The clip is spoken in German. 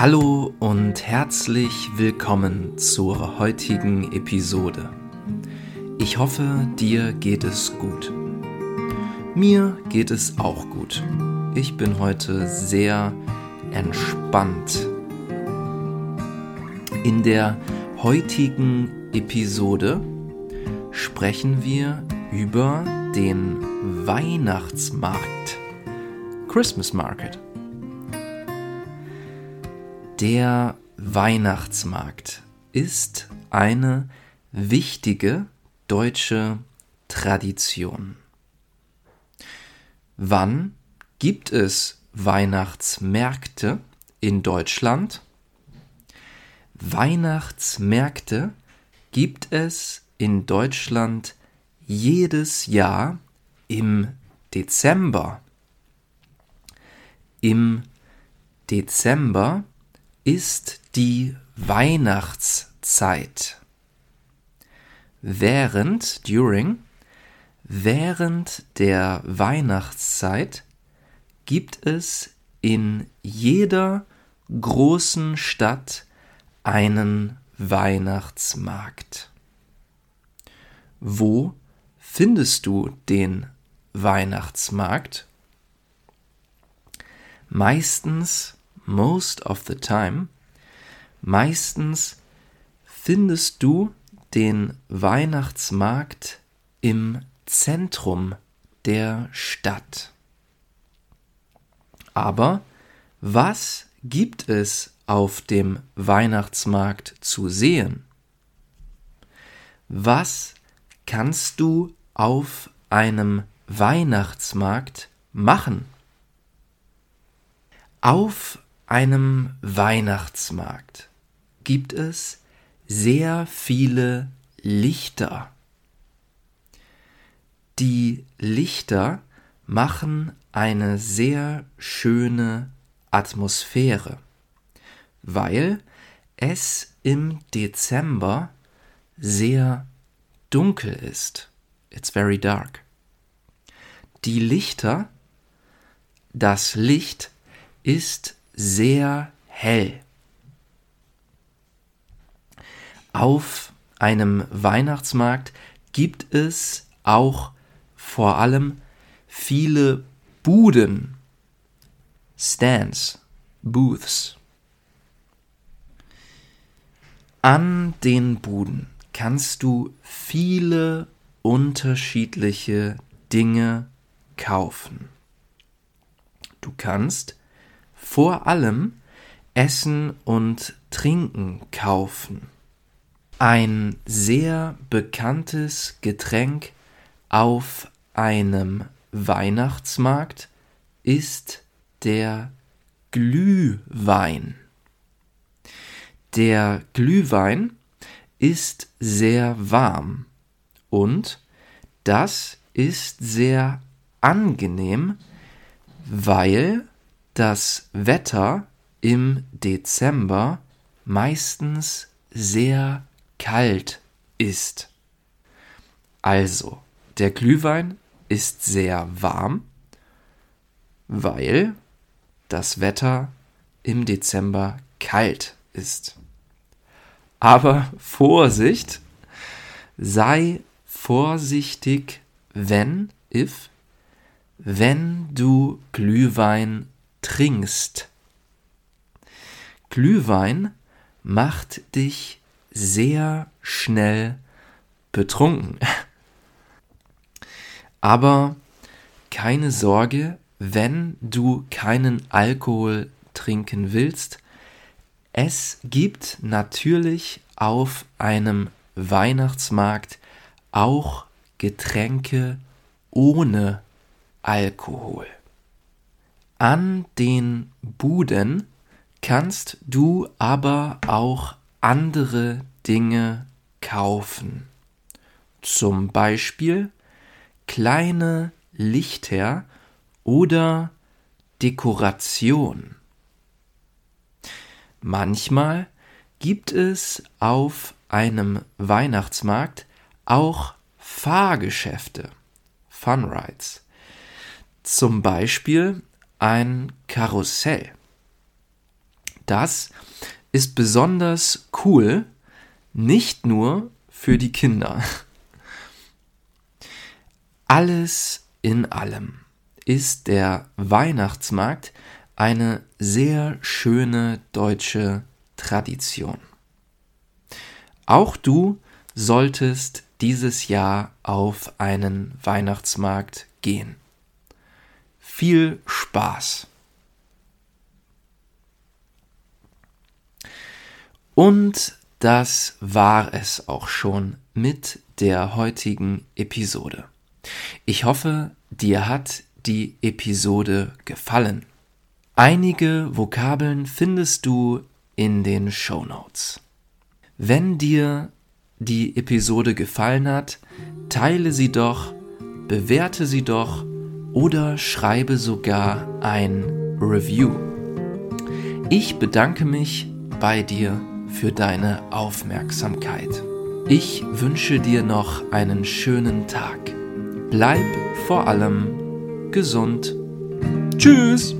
Hallo und herzlich willkommen zur heutigen Episode. Ich hoffe, dir geht es gut. Mir geht es auch gut. Ich bin heute sehr entspannt. In der heutigen Episode sprechen wir über den Weihnachtsmarkt. Christmas Market. Der Weihnachtsmarkt ist eine wichtige deutsche Tradition. Wann gibt es Weihnachtsmärkte in Deutschland? Weihnachtsmärkte gibt es in Deutschland jedes Jahr im Dezember. Im Dezember ist die Weihnachtszeit. Während, during, während der Weihnachtszeit gibt es in jeder großen Stadt einen Weihnachtsmarkt. Wo findest du den Weihnachtsmarkt? Meistens most of the time, meistens findest du den Weihnachtsmarkt im Zentrum der Stadt. Aber was gibt es auf dem Weihnachtsmarkt zu sehen? Was kannst du auf einem Weihnachtsmarkt machen? Auf einem Weihnachtsmarkt gibt es sehr viele Lichter. Die Lichter machen eine sehr schöne Atmosphäre, weil es im Dezember sehr dunkel ist. It's very dark. Die Lichter, das Licht ist sehr hell. Auf einem Weihnachtsmarkt gibt es auch vor allem viele Buden, Stands, Booths. An den Buden kannst du viele unterschiedliche Dinge kaufen. Du kannst vor allem Essen und Trinken kaufen. Ein sehr bekanntes Getränk auf einem Weihnachtsmarkt ist der Glühwein. Der Glühwein ist sehr warm und das ist sehr angenehm, weil das Wetter im Dezember meistens sehr kalt ist. Also, der Glühwein ist sehr warm, weil das Wetter im Dezember kalt ist. Aber Vorsicht, sei vorsichtig, wenn, if, wenn du Glühwein trinkst. Glühwein macht dich sehr schnell betrunken. Aber keine Sorge, wenn du keinen Alkohol trinken willst. Es gibt natürlich auf einem Weihnachtsmarkt auch Getränke ohne Alkohol. An den Buden kannst du aber auch andere Dinge kaufen. Zum Beispiel kleine Lichter oder Dekoration. Manchmal gibt es auf einem Weihnachtsmarkt auch Fahrgeschäfte, Fun Rides. Zum Beispiel ein Karussell. das ist besonders cool, nicht nur für die Kinder. Alles in allem ist der Weihnachtsmarkt eine sehr schöne deutsche Tradition. Auch du solltest dieses Jahr auf einen Weihnachtsmarkt gehen. Viel Spaß! Und das war es auch schon mit der heutigen Episode. Ich hoffe, dir hat die Episode gefallen. Einige Vokabeln findest du in den Show Notes. Wenn dir die Episode gefallen hat, teile sie doch, bewerte sie doch oder schreibe sogar ein Review. Ich bedanke mich bei dir für deine Aufmerksamkeit. Ich wünsche dir noch einen schönen Tag. Bleib vor allem gesund. Tschüss!